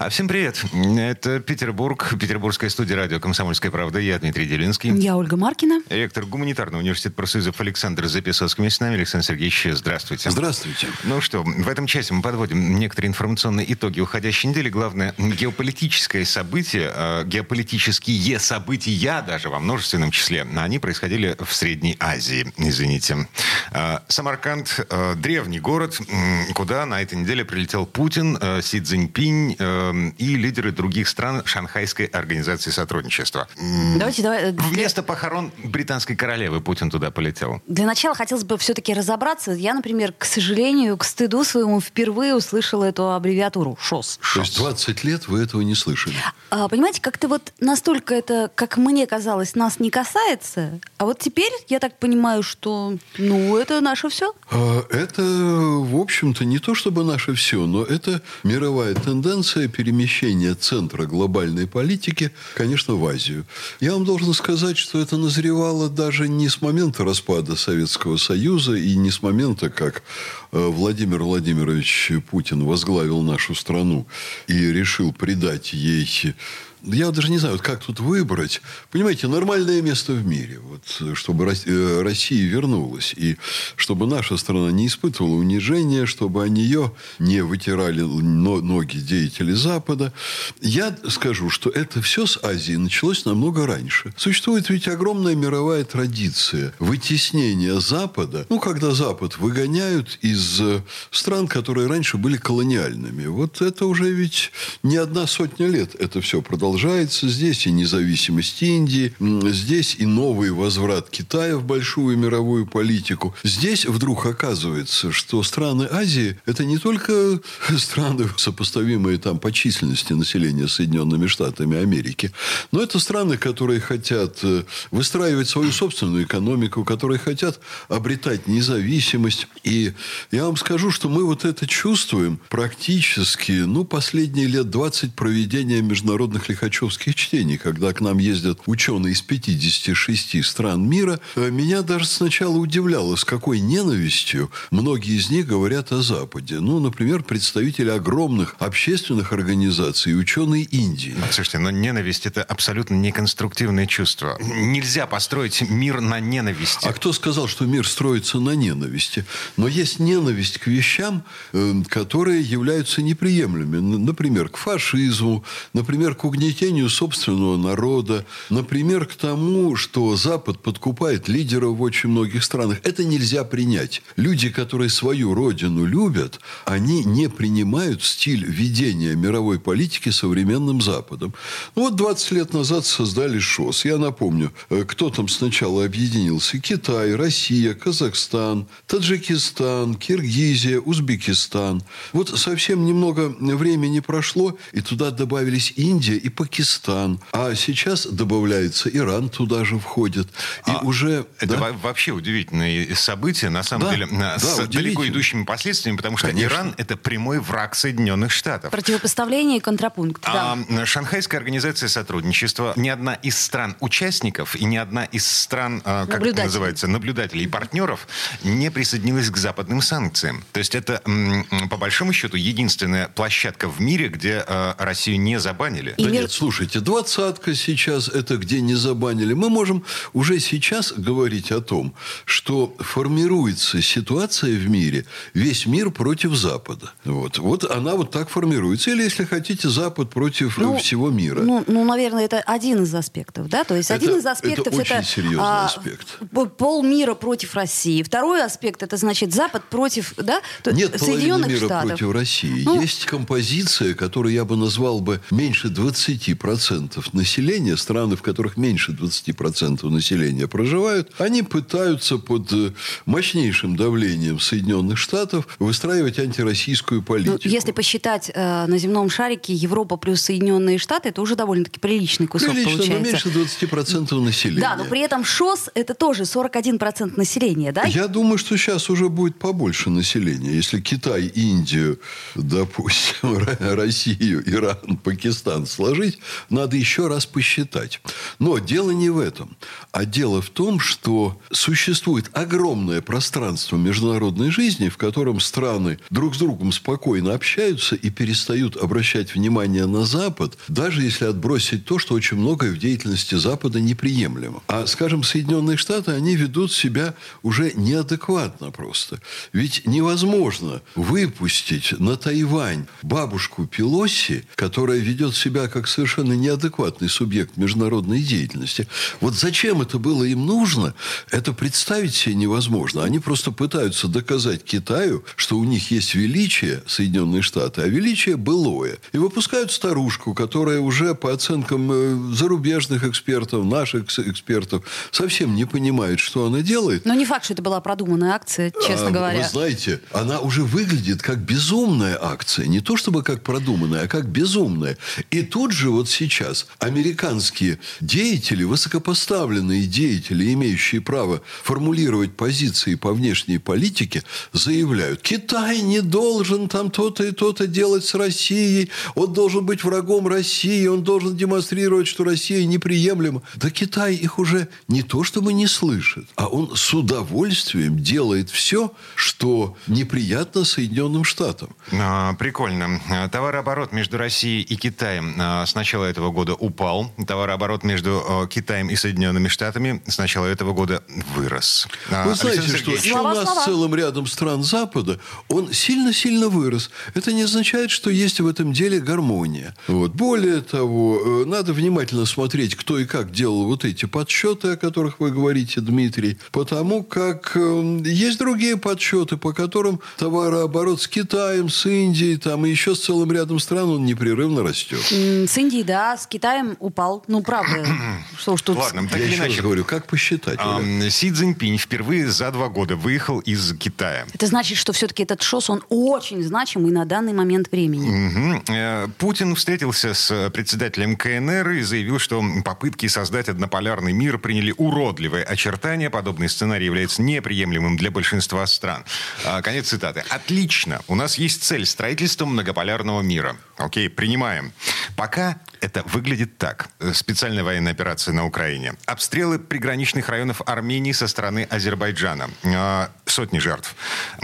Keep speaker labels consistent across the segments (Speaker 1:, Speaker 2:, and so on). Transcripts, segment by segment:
Speaker 1: А всем привет. Это Петербург, Петербургская студия радио «Комсомольская правда». Я Дмитрий Делинский.
Speaker 2: Я Ольга Маркина.
Speaker 1: Ректор гуманитарного университета профсоюзов Александр Записовский. Вместе с нами. Александр Сергеевич, здравствуйте.
Speaker 3: Здравствуйте.
Speaker 1: Ну что, в этом часе мы подводим некоторые информационные итоги уходящей недели. Главное, геополитическое событие, э, геополитические события даже во множественном числе, они происходили в Средней Азии, извините. Э, Самарканд, э, древний город, куда на этой неделе прилетел Путин, Си Цзиньпинь, и лидеры других стран Шанхайской организации сотрудничества.
Speaker 2: Давайте, давай.
Speaker 1: Вместо похорон британской королевы Путин туда полетел.
Speaker 2: Для начала хотелось бы все-таки разобраться. Я, например, к сожалению, к стыду своему впервые услышала эту аббревиатуру ШОС.
Speaker 3: То есть 20 лет вы этого не слышали?
Speaker 2: А, понимаете, как-то вот настолько это, как мне казалось, нас не касается. А вот теперь я так понимаю, что, ну, это наше все.
Speaker 3: А, это, в общем-то, не то чтобы наше все, но это мировая тенденция перемещения центра глобальной политики, конечно, в Азию. Я вам должен сказать, что это назревало даже не с момента распада Советского Союза и не с момента, как э, Владимир Владимирович Путин возглавил нашу страну и решил придать ей я даже не знаю, вот как тут выбрать. Понимаете, нормальное место в мире, вот, чтобы э, Россия вернулась, и чтобы наша страна не испытывала унижения, чтобы о нее не вытирали ноги деятели Запада. Я скажу, что это все с Азии началось намного раньше. Существует ведь огромная мировая традиция вытеснения Запада, ну, когда Запад выгоняют из э, стран, которые раньше были колониальными. Вот это уже ведь не одна сотня лет это все продолжается продолжается. Здесь и независимость Индии, здесь и новый возврат Китая в большую мировую политику. Здесь вдруг оказывается, что страны Азии – это не только страны, сопоставимые там по численности населения Соединенными Штатами Америки, но это страны, которые хотят э, выстраивать свою собственную экономику, которые хотят обретать независимость. И я вам скажу, что мы вот это чувствуем практически, ну, последние лет 20 проведения международных лихачевских чтений, когда к нам ездят ученые из 56 стран мира, э, меня даже сначала удивляло, с какой ненавистью многие из них говорят о Западе. Ну, например, представители огромных общественных организаций и ученые Индии.
Speaker 1: Слушайте, но ненависть – это абсолютно неконструктивное чувство. Нельзя построить мир на ненависти.
Speaker 3: А кто сказал, что мир строится на ненависти? Но есть ненависть к вещам, э, которые являются неприемлемыми. Например, к фашизму, например, к угнетению угнетению собственного народа, например, к тому, что Запад подкупает лидеров в очень многих странах. Это нельзя принять. Люди, которые свою родину любят, они не принимают стиль ведения мировой политики современным Западом. Ну, вот 20 лет назад создали ШОС. Я напомню, э, кто там сначала объединился? Китай, Россия, Казахстан, Таджикистан, Киргизия, Узбекистан. Вот совсем немного времени прошло, и туда добавились Индия и Пакистан. А сейчас добавляется Иран туда же входит. И
Speaker 1: а уже... Это да? вообще удивительные события, на самом
Speaker 3: да,
Speaker 1: деле,
Speaker 3: да,
Speaker 1: с далеко идущими последствиями, потому что Конечно. Иран – это прямой враг Соединенных Штатов.
Speaker 2: Противопоставление и контрапункт,
Speaker 1: а, да. Шанхайская организация сотрудничества, ни одна из стран-участников и ни одна из стран, а, как это называется, наблюдателей и партнеров не присоединилась к западным санкциям. То есть это, по большому счету, единственная площадка в мире, где а, Россию не забанили.
Speaker 3: И мир нет, слушайте, двадцатка сейчас, это где не забанили. Мы можем уже сейчас говорить о том, что формируется ситуация в мире, весь мир против Запада. Вот, вот она вот так формируется. Или, если хотите, Запад против ну, всего мира.
Speaker 2: Ну, ну, наверное, это один из аспектов, да? То есть это, один из аспектов
Speaker 3: это... очень серьезный а, аспект.
Speaker 2: Пол мира против России. Второй аспект, это значит Запад против, да?
Speaker 3: Нет Соединенных мира Штатов. против России. Ну, Есть композиция, которую я бы назвал бы меньше 20 20% населения, страны, в которых меньше 20% населения проживают, они пытаются под э, мощнейшим давлением Соединенных Штатов выстраивать антироссийскую политику.
Speaker 2: Ну, если посчитать э, на земном шарике Европа плюс Соединенные Штаты, это уже довольно-таки приличный кусок
Speaker 3: Прилично,
Speaker 2: получается.
Speaker 3: но меньше 20% населения.
Speaker 2: Да, но при этом ШОС это тоже 41% населения, да?
Speaker 3: Я думаю, что сейчас уже будет побольше больше населения. Если Китай, Индию, допустим, Россию, Иран, Пакистан сложить, надо еще раз посчитать. Но дело не в этом. А дело в том, что существует огромное пространство международной жизни, в котором страны друг с другом спокойно общаются и перестают обращать внимание на Запад, даже если отбросить то, что очень многое в деятельности Запада неприемлемо. А, скажем, Соединенные Штаты, они ведут себя уже неадекватно просто. Ведь невозможно выпустить на Тайвань бабушку Пелоси, которая ведет себя как совершенно неадекватный субъект международной деятельности. Вот зачем это было им нужно, это представить себе невозможно. Они просто пытаются доказать Китаю, что у них есть величие Соединенные Штаты, а величие былое. И выпускают старушку, которая уже по оценкам э, зарубежных экспертов, наших экспертов, совсем не понимает, что она делает.
Speaker 2: Но не факт, что это была продуманная акция, честно
Speaker 3: а,
Speaker 2: говоря.
Speaker 3: Вы знаете, она уже выглядит как безумная акция. Не то чтобы как продуманная, а как безумная. И тут же вот сейчас американские деятели, высокопоставленные деятели, имеющие право формулировать позиции по внешней политике, заявляют, Китай не должен там то-то и то-то делать с Россией, он должен быть врагом России, он должен демонстрировать, что Россия неприемлема. Да Китай их уже не то чтобы не слышит, а он с удовольствием делает все, что неприятно Соединенным Штатам.
Speaker 1: А, прикольно. Товарооборот между Россией и Китаем а, с начала этого года упал. Товарооборот между а, Китаем и Соединенными Штатами с начала этого года вырос.
Speaker 3: Вы знаете, что, что у нас слова. целым рядом стран Запада он сильно-сильно вырос. Это не означает, что есть в этом деле гармония. Вот. Более того, э, надо внимательно смотреть, кто и как делал вот эти подсчеты, о которых вы говорите, Дмитрий, потому как э, есть другие подсчеты, по которым товарооборот с Китаем, с Индией, там и еще с целым рядом стран он непрерывно растет.
Speaker 2: С Индией, да, с Китаем упал. Ну, правда.
Speaker 1: что уж тут... Ладно,
Speaker 3: так Я еще раз говорю, как посчитать?
Speaker 1: Си Цзиньпинь впервые за два года выехал из Китая.
Speaker 2: Это значит, что все-таки этот ШОС, он очень значимый на данный момент времени.
Speaker 1: Угу. Путин встретился с председателем КНР и заявил, что попытки создать однополярный мир приняли уродливые очертания. Подобный сценарий является неприемлемым для большинства стран. А, конец цитаты. Отлично. У нас есть цель строительства многополярного мира. Окей, принимаем. Пока это выглядит так. Специальная военная операция на Украине. Обстрелы приграничных районов Армении со стороны Азербайджана. А, сотни жертв.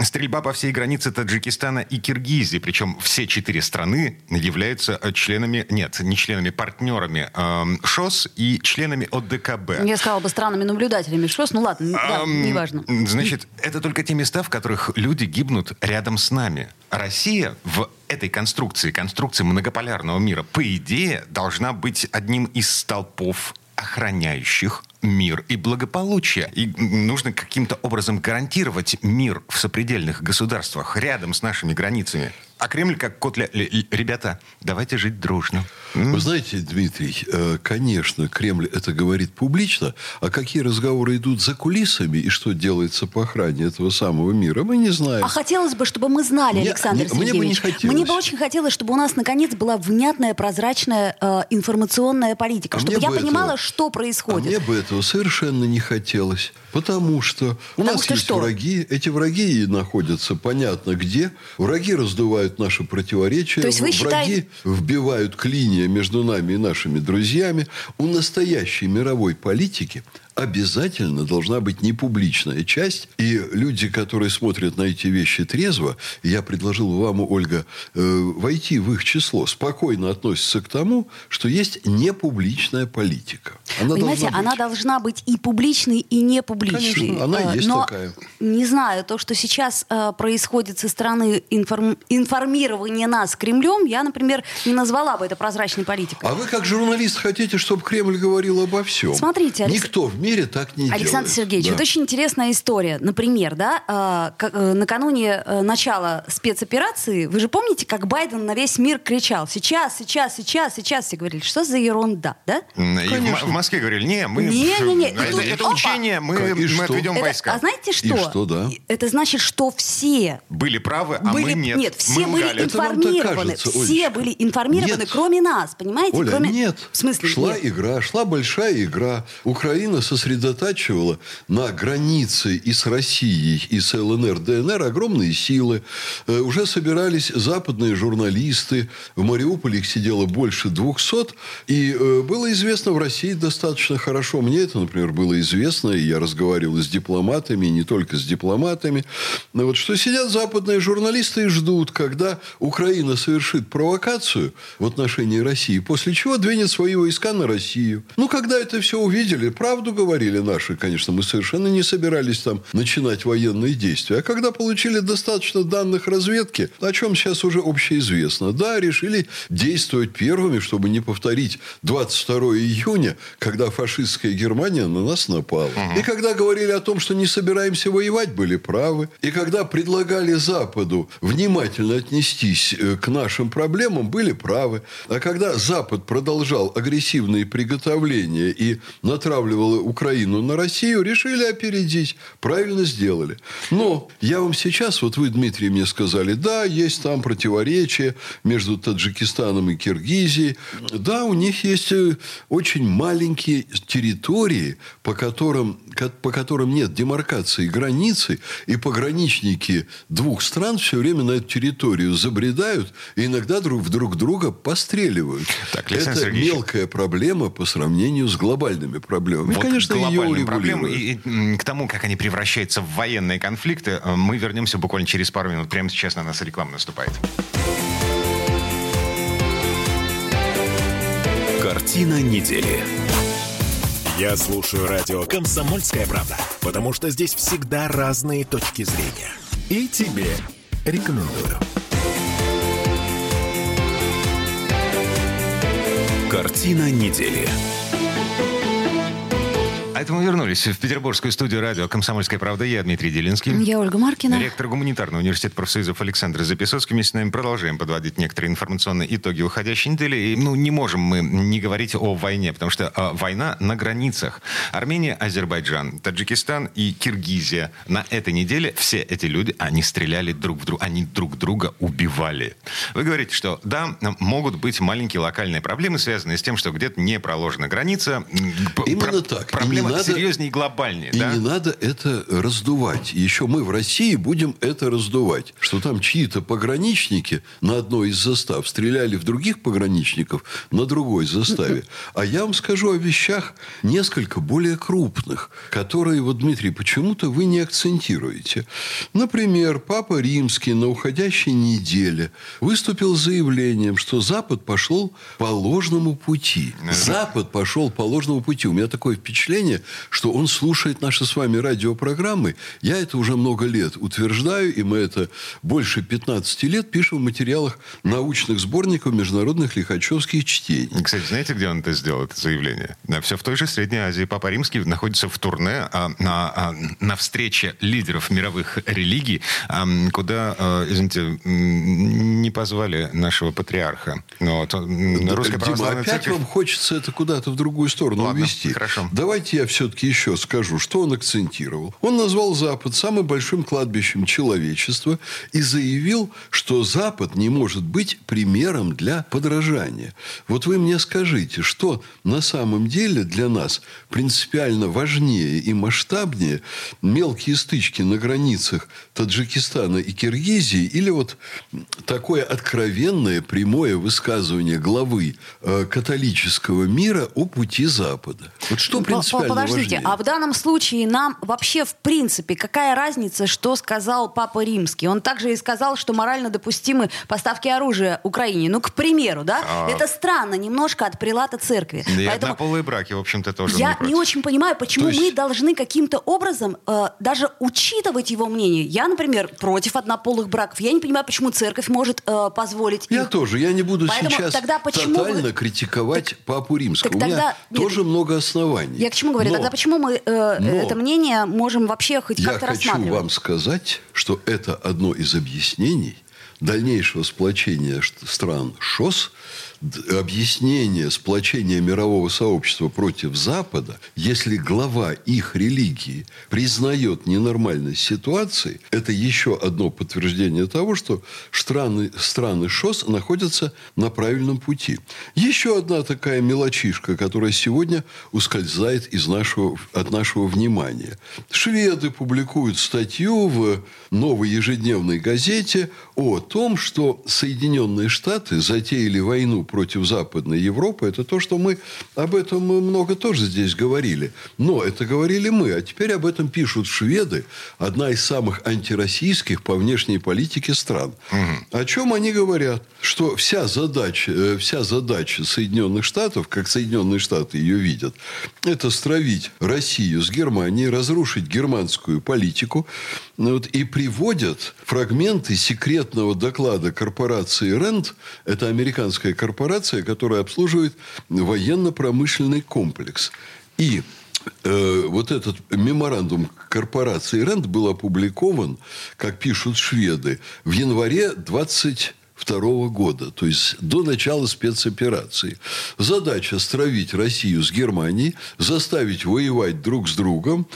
Speaker 1: Стрельба по всей границе Таджикистана и Киргизии. Причем все четыре страны являются членами, нет, не членами, партнерами э, ШОС и членами ОДКБ.
Speaker 2: Я сказала бы странными-наблюдателями ШОС. Ну ладно, да, неважно.
Speaker 1: Значит, это только те места, в которых люди гибнут рядом с нами. Россия в этой конструкции, конструкции многополярного мира, по идее, должна быть одним из столпов охраняющих мир и благополучие. И нужно каким-то образом гарантировать мир в сопредельных государствах рядом с нашими границами. А Кремль как кот... Ребята, давайте жить дружно.
Speaker 3: Вы знаете, Дмитрий, э, конечно, Кремль это говорит публично, а какие разговоры идут за кулисами и что делается по охране этого самого мира, мы не знаем.
Speaker 2: А хотелось бы, чтобы мы знали, мне, Александр мне, Сергеевич.
Speaker 3: Мне бы не хотелось.
Speaker 2: Мне бы очень хотелось, чтобы у нас наконец была внятная, прозрачная э, информационная политика, а чтобы я понимала, этого, что происходит.
Speaker 3: А мне бы этого совершенно не хотелось, потому что у потому нас что есть что? враги, эти враги находятся понятно где, враги раздувают наши противоречия,
Speaker 2: То есть вы
Speaker 3: враги
Speaker 2: считаете...
Speaker 3: вбивают клинья между нами и нашими друзьями, у настоящей мировой политики обязательно должна быть непубличная часть. И люди, которые смотрят на эти вещи трезво, я предложил вам, Ольга, э, войти в их число, спокойно относятся к тому, что есть непубличная политика.
Speaker 2: Она Понимаете, должна она должна быть и публичной, и непубличной.
Speaker 3: Конечно, она и э, есть
Speaker 2: Но,
Speaker 3: такая.
Speaker 2: Не знаю, то, что сейчас э, происходит со стороны информ... информирования нас Кремлем, я, например, не назвала бы это прозрачной политикой.
Speaker 3: А вы, как журналист, хотите, чтобы Кремль говорил обо всем?
Speaker 2: Смотрите.
Speaker 3: Никто в мире так не
Speaker 2: Александр
Speaker 3: делает.
Speaker 2: Сергеевич,
Speaker 3: да.
Speaker 2: вот очень интересная история. Например, да, э, накануне э, начала спецоперации, вы же помните, как Байден на весь мир кричал «Сейчас, сейчас, сейчас, сейчас». Все говорили, что за ерунда, да?
Speaker 1: И в, в Москве говорили, не, мы...
Speaker 2: Не, не, не.
Speaker 1: Это, это учение, мы, мы отведем
Speaker 2: это,
Speaker 1: войска.
Speaker 2: А знаете что?
Speaker 3: И что, да?
Speaker 2: Это значит, что все...
Speaker 1: Были правы, а
Speaker 2: были,
Speaker 1: мы нет.
Speaker 2: Нет, все
Speaker 1: мы
Speaker 2: были
Speaker 1: лгали.
Speaker 2: информированы.
Speaker 3: кажется,
Speaker 2: все
Speaker 3: Олечка.
Speaker 2: были информированы,
Speaker 3: Нет.
Speaker 2: кроме нас, понимаете?
Speaker 3: Оля,
Speaker 2: кроме...
Speaker 3: нет.
Speaker 2: В смысле
Speaker 3: Шла
Speaker 2: нет?
Speaker 3: игра, шла большая игра. Украина со сосредотачивала на границе и с Россией, и с ЛНР, ДНР огромные силы. Э, уже собирались западные журналисты. В Мариуполе их сидело больше 200. И э, было известно в России достаточно хорошо. Мне это, например, было известно. И я разговаривал с дипломатами, и не только с дипломатами. Но вот что сидят западные журналисты и ждут, когда Украина совершит провокацию в отношении России, после чего двинет свои войска на Россию. Ну, когда это все увидели, правду говорили наши, конечно, мы совершенно не собирались там начинать военные действия. А когда получили достаточно данных разведки, о чем сейчас уже общеизвестно, да, решили действовать первыми, чтобы не повторить 22 июня, когда фашистская Германия на нас напала. Угу. И когда говорили о том, что не собираемся воевать, были правы. И когда предлагали Западу внимательно отнестись э, к нашим проблемам, были правы. А когда Запад продолжал агрессивные приготовления и натравливал Украину на Россию, решили опередить. Правильно сделали. Но я вам сейчас, вот вы, Дмитрий, мне сказали, да, есть там противоречия между Таджикистаном и Киргизией. Да, у них есть э, очень маленькие территории, по которым, по которым нет демаркации границы, и пограничники двух стран все время на эту территорию забредают и иногда друг в друг друга постреливают. Так, Это Сергеевич... мелкая проблема по сравнению с глобальными проблемами.
Speaker 1: Вот конечно, ее проблемы и, и к тому, как они превращаются в военные конфликты, э, мы вернемся буквально через пару минут. Прямо сейчас на нас реклама наступает.
Speaker 4: Картина недели. Я слушаю радио «Комсомольская правда», потому что здесь всегда разные точки зрения. И тебе рекомендую. Картина недели.
Speaker 1: А это мы вернулись в петербургскую студию радио «Комсомольская правда». Я Дмитрий Делинский.
Speaker 2: Я Ольга Маркина.
Speaker 1: Ректор гуманитарного университета профсоюзов Александр Записоцкий. Мы с нами продолжаем подводить некоторые информационные итоги уходящей недели. И, ну, не можем мы не говорить о войне, потому что э, война на границах. Армения, Азербайджан, Таджикистан и Киргизия. На этой неделе все эти люди, они стреляли друг в друга, они друг друга убивали. Вы говорите, что да, могут быть маленькие локальные проблемы, связанные с тем, что где-то не проложена граница.
Speaker 3: Именно Про- так.
Speaker 1: Проблема надо, серьезнее и глобальнее.
Speaker 3: И
Speaker 1: да?
Speaker 3: не надо это раздувать. Еще мы в России будем это раздувать. Что там чьи-то пограничники на одной из застав стреляли в других пограничников на другой заставе. А я вам скажу о вещах несколько более крупных, которые, вот, Дмитрий, почему-то вы не акцентируете. Например, Папа Римский на уходящей неделе выступил с заявлением, что Запад пошел по ложному пути. Запад пошел по ложному пути. У меня такое впечатление, впечатление, что он слушает наши с вами радиопрограммы. Я это уже много лет утверждаю, и мы это больше 15 лет пишем в материалах научных сборников международных лихачевских чтений.
Speaker 1: Кстати, знаете, где он это сделал, это заявление? Все в той же Средней Азии. Папа Римский находится в турне а, на, а, на встрече лидеров мировых религий, а, куда, а, извините, не позвали нашего патриарха.
Speaker 3: Вот, Русская Дима, опять церковь... вам хочется это куда-то в другую сторону Ладно, увести.
Speaker 1: Хорошо.
Speaker 3: Давайте я все-таки еще скажу, что он акцентировал. Он назвал Запад самым большим кладбищем человечества и заявил, что Запад не может быть примером для подражания. Вот вы мне скажите, что на самом деле для нас принципиально важнее и масштабнее мелкие стычки на границах Таджикистана и Киргизии или вот такое откровенное прямое высказывание главы э, католического мира о пути Запада? Вот что принципиально
Speaker 2: подождите, а в данном случае нам вообще в принципе какая разница, что сказал Папа Римский? Он также и сказал, что морально допустимы поставки оружия Украине. Ну, к примеру, да? А... Это странно немножко от прилата церкви.
Speaker 1: Да и Поэтому... однополые браки, в общем-то, тоже
Speaker 2: Я не, не очень понимаю, почему есть... мы должны каким-то образом э, даже учитывать его мнение. Я, например, против однополых браков. Я не понимаю, почему церковь может э, позволить
Speaker 3: Я их. тоже. Я не буду Поэтому сейчас тогда почему тотально вы... критиковать так, Папу Римского. Так, У тогда... меня Нет, тоже много оснований.
Speaker 2: Я к чему говорю? Но, Тогда почему мы э, но, это мнение можем вообще хоть как-то рассматривать?
Speaker 3: Я хочу вам сказать, что это одно из объяснений дальнейшего сплочения стран ШОС объяснение сплочения мирового сообщества против Запада, если глава их религии признает ненормальность ситуации, это еще одно подтверждение того, что страны, страны ШОС находятся на правильном пути. Еще одна такая мелочишка, которая сегодня ускользает из нашего, от нашего внимания. Шведы публикуют статью в новой ежедневной газете о том, что Соединенные Штаты затеяли войну против Западной Европы. Это то, что мы об этом много тоже здесь говорили. Но это говорили мы, а теперь об этом пишут шведы, одна из самых антироссийских по внешней политике стран. Угу. О чем они говорят? Что вся задача, э, вся задача Соединенных Штатов, как Соединенные Штаты ее видят, это стравить Россию с Германией, разрушить германскую политику. Вот, и приводят фрагменты секретного доклада корпорации РЕНД. Это американская корпорация, которая обслуживает военно-промышленный комплекс. И э, вот этот меморандум корпорации РЕНД был опубликован, как пишут шведы, в январе 20 1942 года, то есть до начала спецоперации. Задача стравить Россию с Германией, заставить воевать друг с другом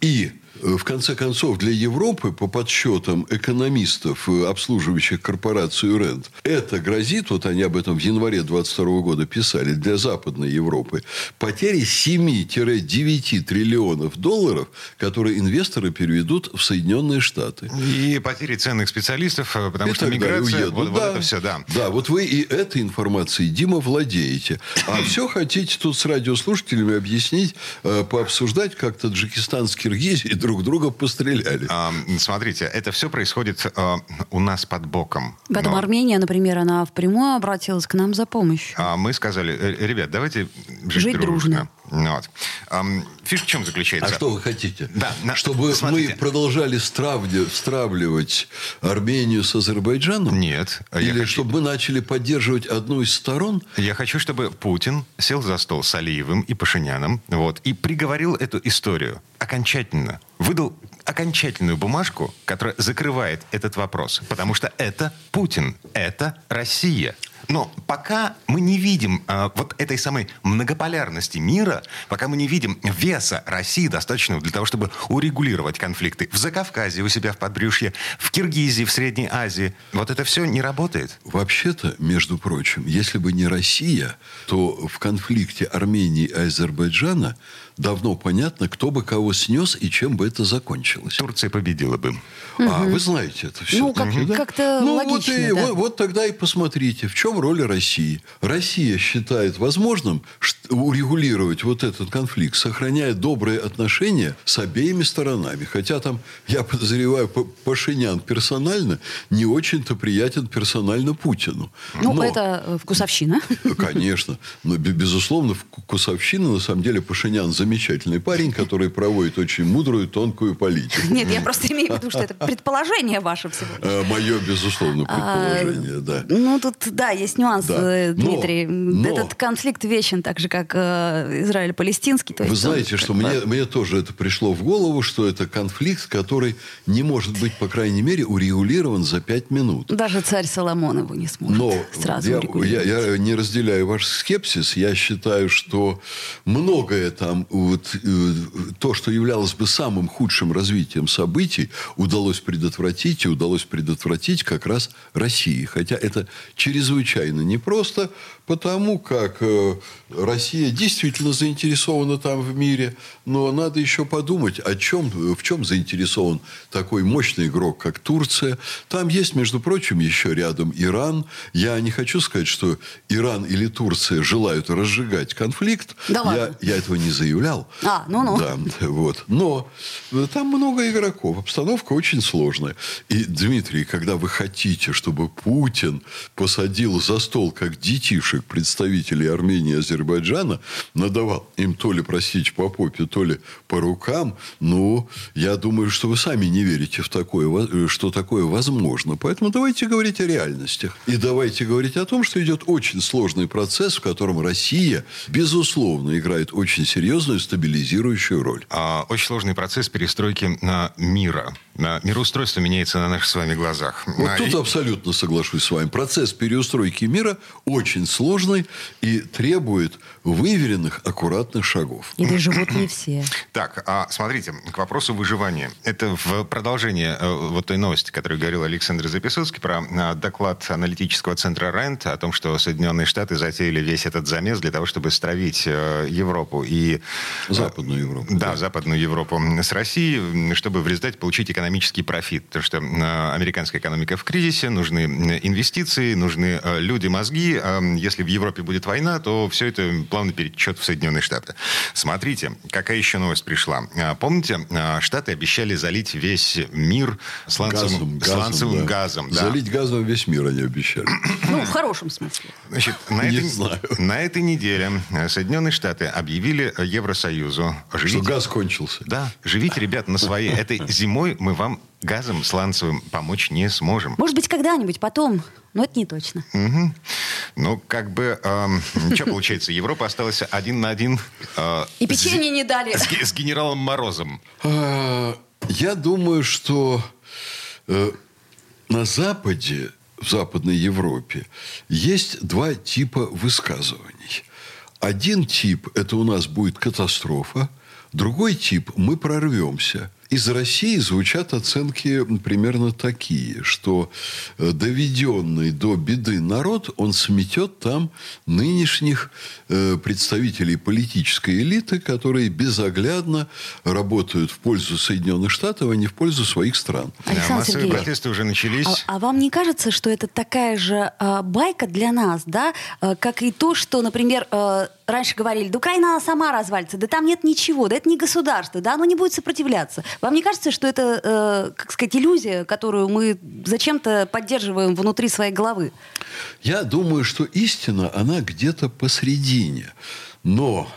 Speaker 3: и в конце концов, для Европы, по подсчетам экономистов, э, обслуживающих корпорацию РЕНД, это грозит, вот они об этом в январе 22 года писали, для Западной Европы, потери 7-9 триллионов долларов, которые инвесторы переведут в Соединенные Штаты.
Speaker 1: И потери ценных специалистов, э, потому и что миграция, вот, да, вот это все, да.
Speaker 3: Да, вот вы и этой информацией, Дима, владеете. А все хотите тут с радиослушателями объяснить, пообсуждать, как Таджикистан с Киргизией друг друг друга постреляли. А,
Speaker 1: смотрите, это все происходит а, у нас под боком.
Speaker 2: Потом Но... Армения, например, она впрямую обратилась к нам за помощью.
Speaker 1: А мы сказали, «Э, ребят, давайте жить, жить дружно. дружно. Вот. Фишка в чем заключается?
Speaker 3: А что вы хотите? Да, на... Чтобы Смотрите. мы продолжали стравли... стравливать Армению с Азербайджаном?
Speaker 1: Нет.
Speaker 3: Или хочу... чтобы мы начали поддерживать одну из сторон?
Speaker 1: Я хочу, чтобы Путин сел за стол с Алиевым и Пашиняном вот, и приговорил эту историю окончательно. Выдал окончательную бумажку, которая закрывает этот вопрос. Потому что это Путин, это Россия. Но пока мы не видим э, вот этой самой многополярности мира, пока мы не видим веса России достаточного для того, чтобы урегулировать конфликты в Закавказье, у себя в подбрюшье, в Киргизии, в Средней Азии, вот это все не работает.
Speaker 3: Вообще-то, между прочим, если бы не Россия, то в конфликте Армении и Азербайджана давно понятно, кто бы кого снес и чем бы это закончилось.
Speaker 1: Турция победила бы.
Speaker 3: А, вы знаете это все.
Speaker 2: Ну, как, да? как-то ну, логично,
Speaker 3: вот, и, да. вот, вот тогда и посмотрите, в чем роль России. Россия считает возможным урегулировать вот этот конфликт, сохраняя добрые отношения с обеими сторонами. Хотя там, я подозреваю, Пашинян персонально не очень-то приятен персонально Путину.
Speaker 2: Ну, Но, это э, вкусовщина.
Speaker 3: Конечно. Но, безусловно, вкусовщина, на самом деле, Пашинян замечательный парень, который проводит очень мудрую, тонкую политику.
Speaker 2: Нет, я просто имею в виду, что это предположение ваше всего.
Speaker 3: Э, Мое, безусловно, а, предположение, да.
Speaker 2: Ну, тут, да, есть нюанс, э, Дмитрий. Этот конфликт вечен, так же, как э, Израиль-палестинский.
Speaker 3: Вы знаете, что мне, мне тоже это пришло в голову, что это конфликт, который не может быть, по крайней мере, урегулирован за пять минут.
Speaker 2: Даже царь Соломон его не сможет
Speaker 3: Но
Speaker 2: сразу
Speaker 3: я, я, я не разделяю ваш скепсис. Я считаю, что многое там, вот, то, что являлось бы самым худшим развитием событий, удалось предотвратить, и удалось предотвратить как раз России. Хотя это чрезвычайно непросто, потому как э, Россия действительно заинтересована там в мире, но надо еще подумать, о чем, в чем заинтересован такой мощный игрок, как Турция. Там есть, между прочим, еще рядом Иран. Я не хочу сказать, что Иран или Турция желают разжигать конфликт.
Speaker 2: Да
Speaker 3: я, я этого не заявлял.
Speaker 2: А, ну-ну.
Speaker 3: Да, вот. Но там много игроков. Обстановка очень сложная. И, Дмитрий, когда вы хотите, чтобы Путин посадил за стол, как детишек, представителей Армении и Азербайджана, надавал им то ли, простите, по попе, то ли по рукам, ну, я думаю, что вы сами не верите в такое, что такое возможно. Поэтому давайте говорить о реальностях. И давайте говорить о том, что идет очень сложный процесс, в котором Россия, безусловно, играет очень серьезную стабилизирующую роль.
Speaker 1: А, очень сложный процесс перестройки на мира Мироустройство меняется на наших с вами глазах.
Speaker 3: Вот а, тут и... абсолютно соглашусь с вами. Процесс переустройки мира очень сложный и требует выверенных, аккуратных шагов.
Speaker 2: И живут не все.
Speaker 1: Так, а смотрите, к вопросу выживания. Это в продолжение э, вот той новости, которую говорил Александр Записоцкий про э, доклад аналитического центра РЕНТ о том, что Соединенные Штаты затеяли весь этот замес для того, чтобы стравить э, Европу и...
Speaker 3: Западную Европу.
Speaker 1: Да, да, Западную Европу с Россией, чтобы в результате получить экономический профит. Потому что американская экономика в кризисе, нужны инвестиции, нужны люди, мозги. А если в Европе будет война, то все это плавный перечет в Соединенные Штаты. Смотрите, какая еще новость пришла. А, помните, а, Штаты обещали залить весь мир сланцевым газом. Сланцевым да. газом
Speaker 3: да. Залить газом весь мир они обещали.
Speaker 2: Ну, в хорошем смысле.
Speaker 1: Значит, на, Не этой, знаю. на этой неделе Соединенные Штаты объявили Евросоюзу...
Speaker 3: Живите, что газ кончился.
Speaker 1: Да, живите, ребята, на своей. Этой зимой мы вам газом сланцевым помочь не сможем.
Speaker 2: Может быть, когда-нибудь потом, но это не точно.
Speaker 1: Угу. Ну, как бы, эм, что получается, Европа осталась один на один...
Speaker 2: Э, И печенье с, не дали.
Speaker 1: С, с генералом Морозом.
Speaker 3: А, я думаю, что э, на Западе, в Западной Европе, есть два типа высказываний. Один тип – это у нас будет катастрофа, другой тип – мы прорвемся – из России звучат оценки примерно такие, что э, доведенный до беды народ, он сметет там нынешних э, представителей политической элиты, которые безоглядно работают в пользу Соединенных Штатов, а не в пользу своих стран.
Speaker 2: Александр да, массовые Сергеевич,
Speaker 1: протесты уже начались.
Speaker 2: А, а вам не кажется, что это такая же а, байка для нас, да, а, как и то, что, например, а, раньше говорили, да Украина сама развалится, да там нет ничего, да это не государство, да оно не будет сопротивляться. Вам не кажется, что это, э, как сказать, иллюзия, которую мы зачем-то поддерживаем внутри своей головы?
Speaker 3: Я думаю, что истина, она где-то посредине. Но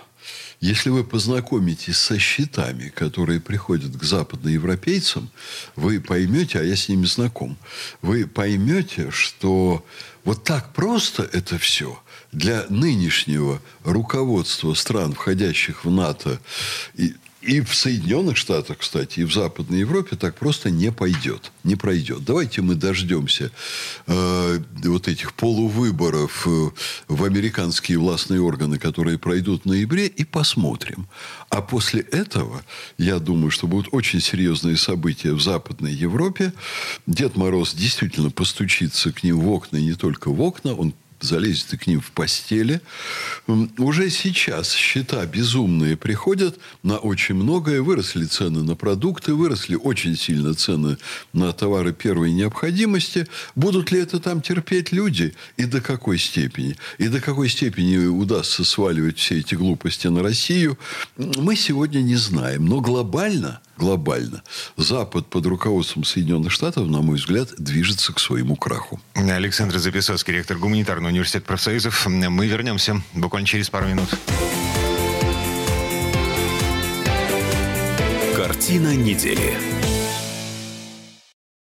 Speaker 3: если вы познакомитесь со счетами, которые приходят к западноевропейцам, вы поймете, а я с ними знаком, вы поймете, что вот так просто это все для нынешнего руководства стран, входящих в НАТО, и и в Соединенных Штатах, кстати, и в Западной Европе так просто не пойдет, не пройдет. Давайте мы дождемся э, вот этих полувыборов э, в американские властные органы, которые пройдут в ноябре, и посмотрим. А после этого, я думаю, что будут очень серьезные события в Западной Европе. Дед Мороз действительно постучится к ним в окна, и не только в окна, он залезет и к ним в постели. Уже сейчас счета безумные приходят на очень многое. Выросли цены на продукты, выросли очень сильно цены на товары первой необходимости. Будут ли это там терпеть люди? И до какой степени? И до какой степени удастся сваливать все эти глупости на Россию? Мы сегодня не знаем. Но глобально – глобально. Запад под руководством Соединенных Штатов, на мой взгляд, движется к своему краху.
Speaker 1: Александр Записовский, ректор гуманитарного университета профсоюзов. Мы вернемся буквально через пару минут.
Speaker 4: Картина недели.